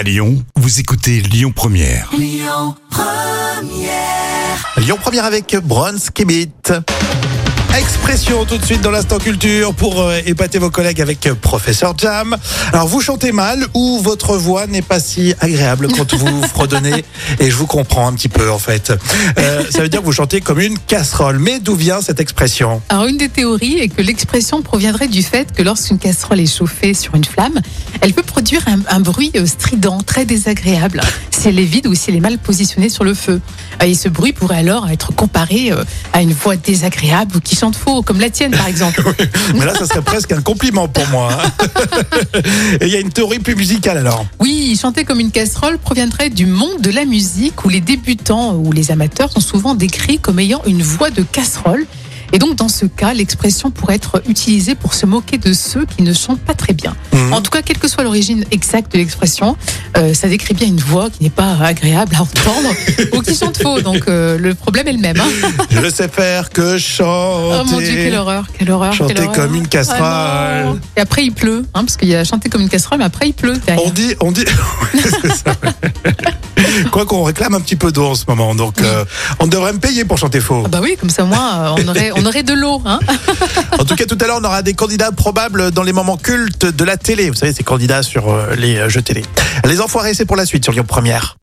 À Lyon, vous écoutez Lyon Première. Lyon Première avec Bronze Kibit. Expression tout de suite dans l'instant culture pour euh, épater vos collègues avec euh, Professeur Jam. Alors vous chantez mal ou votre voix n'est pas si agréable quand vous fredonnez et je vous comprends un petit peu en fait. Euh, ça veut dire que vous chantez comme une casserole. Mais d'où vient cette expression? Alors, une des théories est que l'expression proviendrait du fait que lorsqu'une casserole est chauffée sur une flamme, elle peut produire un, un bruit strident, très désagréable, si elle est vide ou si elle est mal positionnée sur le feu. Et ce bruit pourrait alors être comparé à une voix désagréable ou qui chante faux, comme la tienne par exemple. Mais là, ça serait presque un compliment pour moi. hein. Et il y a une théorie plus musicale alors. Oui, chanter comme une casserole proviendrait du monde de la musique où les débutants ou les amateurs sont souvent décrits comme ayant une voix de casserole. Et donc, dans ce cas, l'expression pourrait être utilisée pour se moquer de ceux qui ne chantent pas très bien. Mhm. En tout cas, quelle que soit l'origine exacte de l'expression, euh, ça décrit bien une voix qui n'est pas agréable à entendre ou qui chante faux. Donc, euh, le problème est le même. hein. Je sais faire que chanter. Oh mon Dieu, quelle horreur, quelle horreur. Chanter quelle horreur. comme une casserole. Ah non. Et après, il pleut, hein, parce qu'il y a chanter comme une casserole, mais après, il pleut. derrière. On dit, on dit. Qu'on réclame un petit peu d'eau en ce moment, donc euh, on devrait me payer pour chanter faux. Ah bah oui, comme ça, moi, euh, on aurait, on aurait de l'eau. Hein. En tout cas, tout à l'heure, on aura des candidats probables dans les moments cultes de la télé. Vous savez, ces candidats sur euh, les jeux télé. Les enfoirés, c'est pour la suite sur Lyon Première.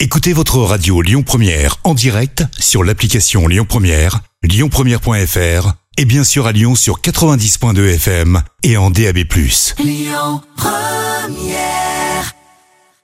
Écoutez votre radio Lyon Première en direct sur l'application Lyon Première, lyonpremière.fr et bien sûr à Lyon sur 90.2 FM et en DAB+. Lyon Première